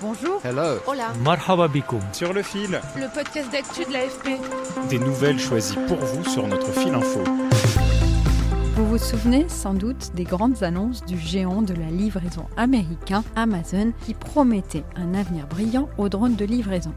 Bonjour. Hello. Hola. Marhaba bikoum. Sur le fil, Le podcast d'actu de l'AFP. des nouvelles choisies pour vous sur notre fil info. Vous vous souvenez sans doute des grandes annonces du géant de la livraison américain Amazon qui promettait un avenir brillant aux drones de livraison.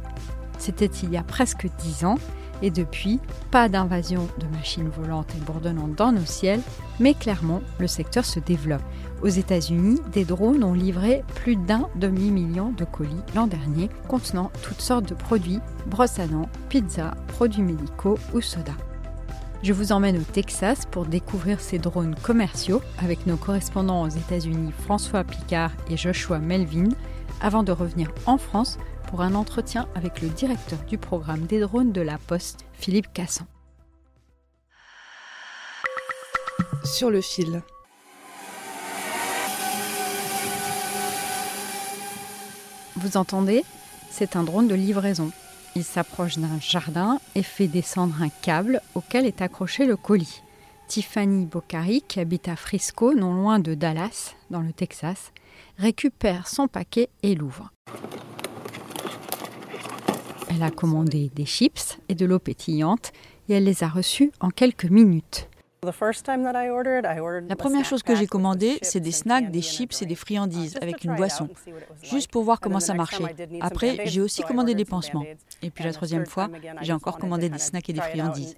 C'était il y a presque dix ans et depuis, pas d'invasion de machines volantes et bourdonnantes dans nos ciels, mais clairement, le secteur se développe. Aux États-Unis, des drones ont livré plus d'un demi-million de colis l'an dernier, contenant toutes sortes de produits, brosses à dents, pizzas, produits médicaux ou soda. Je vous emmène au Texas pour découvrir ces drones commerciaux avec nos correspondants aux États-Unis François Picard et Joshua Melvin, avant de revenir en France pour un entretien avec le directeur du programme des drones de la Poste, Philippe Cassan. Sur le fil. Vous entendez C'est un drone de livraison. Il s'approche d'un jardin et fait descendre un câble auquel est accroché le colis. Tiffany Boccari, qui habite à Frisco, non loin de Dallas, dans le Texas, récupère son paquet et l'ouvre. Elle a commandé des chips et de l'eau pétillante et elle les a reçus en quelques minutes. La première chose que j'ai commandée, c'est des snacks, des chips et des friandises avec une boisson, juste pour voir comment ça marchait. Après, j'ai aussi commandé des pansements. Et puis la troisième fois, j'ai encore commandé des snacks et des friandises.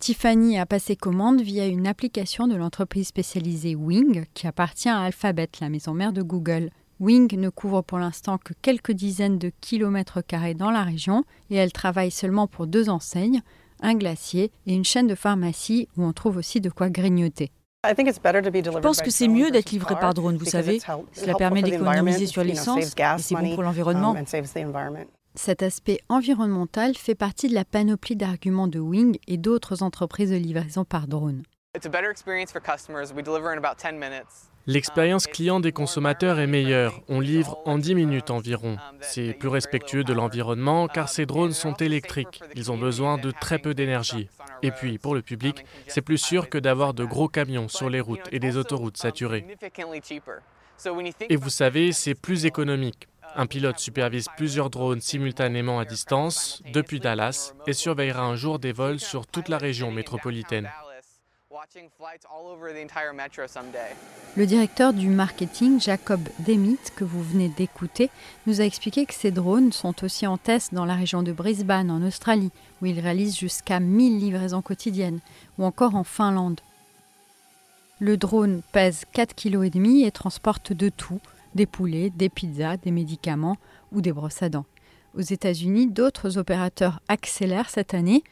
Tiffany a passé commande via une application de l'entreprise spécialisée Wing qui appartient à Alphabet, la maison mère de Google. Wing ne couvre pour l'instant que quelques dizaines de kilomètres carrés dans la région et elle travaille seulement pour deux enseignes, un glacier et une chaîne de pharmacie où on trouve aussi de quoi grignoter. Je pense que c'est mieux d'être livré par drone, vous savez. Cela permet d'économiser sur l'essence et c'est bon pour l'environnement. Cet aspect environnemental fait partie de la panoplie d'arguments de Wing et d'autres entreprises de livraison par drone. L'expérience client des consommateurs est meilleure. On livre en 10 minutes environ. C'est plus respectueux de l'environnement car ces drones sont électriques. Ils ont besoin de très peu d'énergie. Et puis, pour le public, c'est plus sûr que d'avoir de gros camions sur les routes et des autoroutes saturées. Et vous savez, c'est plus économique. Un pilote supervise plusieurs drones simultanément à distance depuis Dallas et surveillera un jour des vols sur toute la région métropolitaine. Le directeur du marketing, Jacob Demit, que vous venez d'écouter, nous a expliqué que ces drones sont aussi en test dans la région de Brisbane, en Australie, où ils réalisent jusqu'à 1000 livraisons quotidiennes, ou encore en Finlande. Le drone pèse 4,5 kg et transporte de tout, des poulets, des pizzas, des médicaments ou des brosses à dents. Aux États-Unis, d'autres opérateurs accélèrent cette année.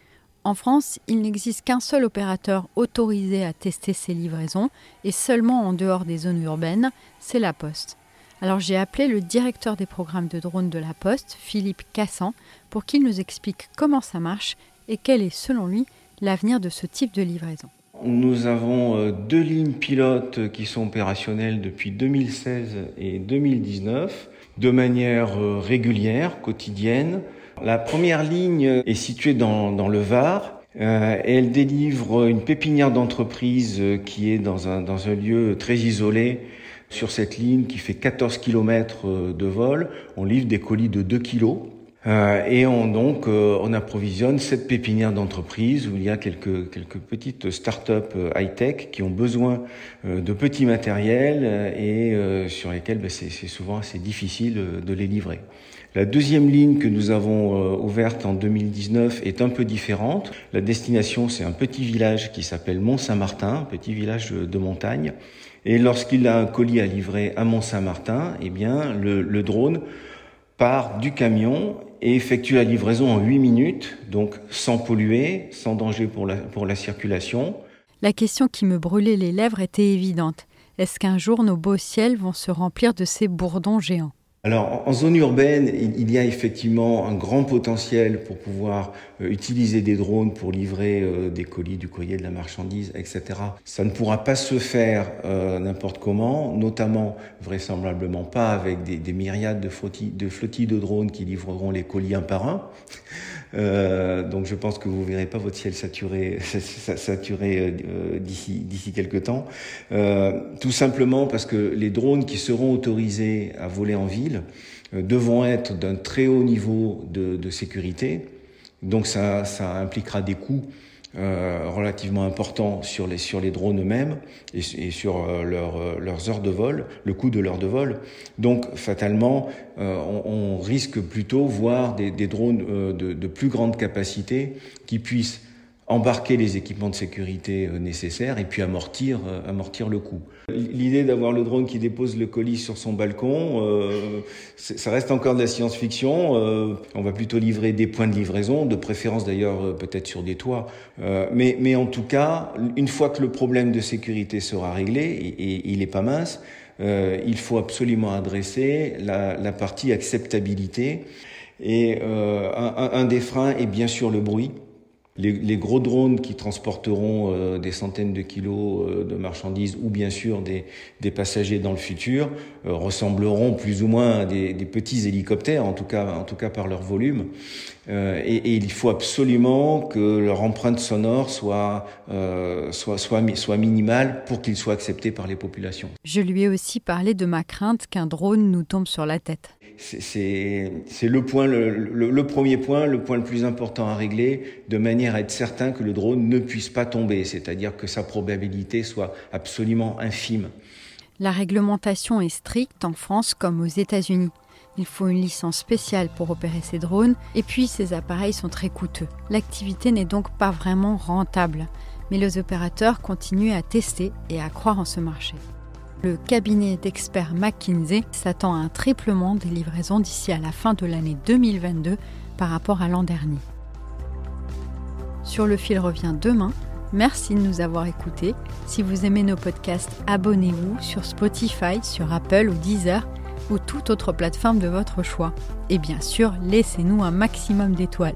En France, il n'existe qu'un seul opérateur autorisé à tester ces livraisons et seulement en dehors des zones urbaines, c'est la Poste. Alors j'ai appelé le directeur des programmes de drones de la Poste, Philippe Cassan, pour qu'il nous explique comment ça marche et quel est selon lui l'avenir de ce type de livraison. Nous avons euh, deux lignes pilotes qui sont opérationnelles depuis 2016 et 2019 de manière euh, régulière, quotidienne. La première ligne est située dans, dans le Var. Euh, elle délivre une pépinière d'entreprise euh, qui est dans un, dans un lieu très isolé sur cette ligne qui fait 14 km de vol. On livre des colis de 2 kg. Euh, et on donc euh, on approvisionne cette pépinière d'entreprise où il y a quelques quelques petites start-up euh, high-tech qui ont besoin euh, de petits matériels et sur lesquels ben, c'est souvent assez difficile de les livrer. La deuxième ligne que nous avons ouverte en 2019 est un peu différente. La destination, c'est un petit village qui s'appelle Mont-Saint-Martin, petit village de montagne. Et lorsqu'il a un colis à livrer à Mont-Saint-Martin, eh bien, le, le drone part du camion et effectue la livraison en 8 minutes, donc sans polluer, sans danger pour la, pour la circulation. La question qui me brûlait les lèvres était évidente. Est-ce qu'un jour nos beaux ciels vont se remplir de ces bourdons géants? Alors, en zone urbaine, il y a effectivement un grand potentiel pour pouvoir euh, utiliser des drones pour livrer euh, des colis, du courrier, de la marchandise, etc. Ça ne pourra pas se faire euh, n'importe comment, notamment vraisemblablement pas avec des, myriades de flottilles, de flottilles de drones qui livreront les colis un par un. Euh, donc je pense que vous verrez pas votre ciel saturé, saturé euh, d'ici d'ici quelques temps. Euh, tout simplement parce que les drones qui seront autorisés à voler en ville euh, devront être d'un très haut niveau de, de sécurité. Donc ça, ça impliquera des coûts euh, relativement important sur les, sur les drones eux-mêmes et, sur euh, euh, leurs heures de vol, le coût de l'heure de vol. Donc, fatalement, euh, on, on, risque plutôt voir des, des drones de, de, plus grande capacité qui puissent embarquer les équipements de sécurité euh, nécessaires et puis amortir, euh, amortir le coût. L'idée d'avoir le drone qui dépose le colis sur son balcon, euh, ça reste encore de la science-fiction. Euh, on va plutôt livrer des points de livraison, de préférence d'ailleurs euh, peut-être sur des toits. Euh, mais, mais en tout cas, une fois que le problème de sécurité sera réglé, et, il n'est pas mince, il faut absolument adresser la, la partie acceptabilité. Et un, un des freins est bien sûr le bruit. Les, gros drones qui transporteront euh, des centaines de kilos euh, de marchandises ou bien sûr des, passagers dans le futur euh, ressembleront plus ou moins à des, petits hélicoptères, en tout cas, en tout cas par leur volume. Et, il faut absolument que leur empreinte sonore soit, soit, soit, soit minimale pour qu'ils soient acceptés par les populations. Je lui ai aussi parlé de ma crainte qu'un drone nous tombe sur la tête c'est le premier point, le point le plus important à régler, de manière à être certain que le drone ne puisse pas tomber, c'est-à-dire que sa probabilité soit absolument infime. La réglementation est stricte en France comme aux États-Unis. Il faut une licence spéciale pour opérer ces drones, et puis ces appareils sont très coûteux. L'activité n'est donc pas vraiment rentable, mais les opérateurs continuent à tester et à croire en ce marché. Le cabinet d'experts McKinsey s'attend à un triplement des livraisons d'ici à la fin de l'année 2022 par rapport à l'an dernier. Sur le fil revient demain. Merci de nous avoir écoutés. Si vous aimez nos podcasts, abonnez-vous sur Spotify, sur Apple ou Deezer ou toute autre plateforme de votre choix. Et bien sûr, laissez-nous un maximum d'étoiles.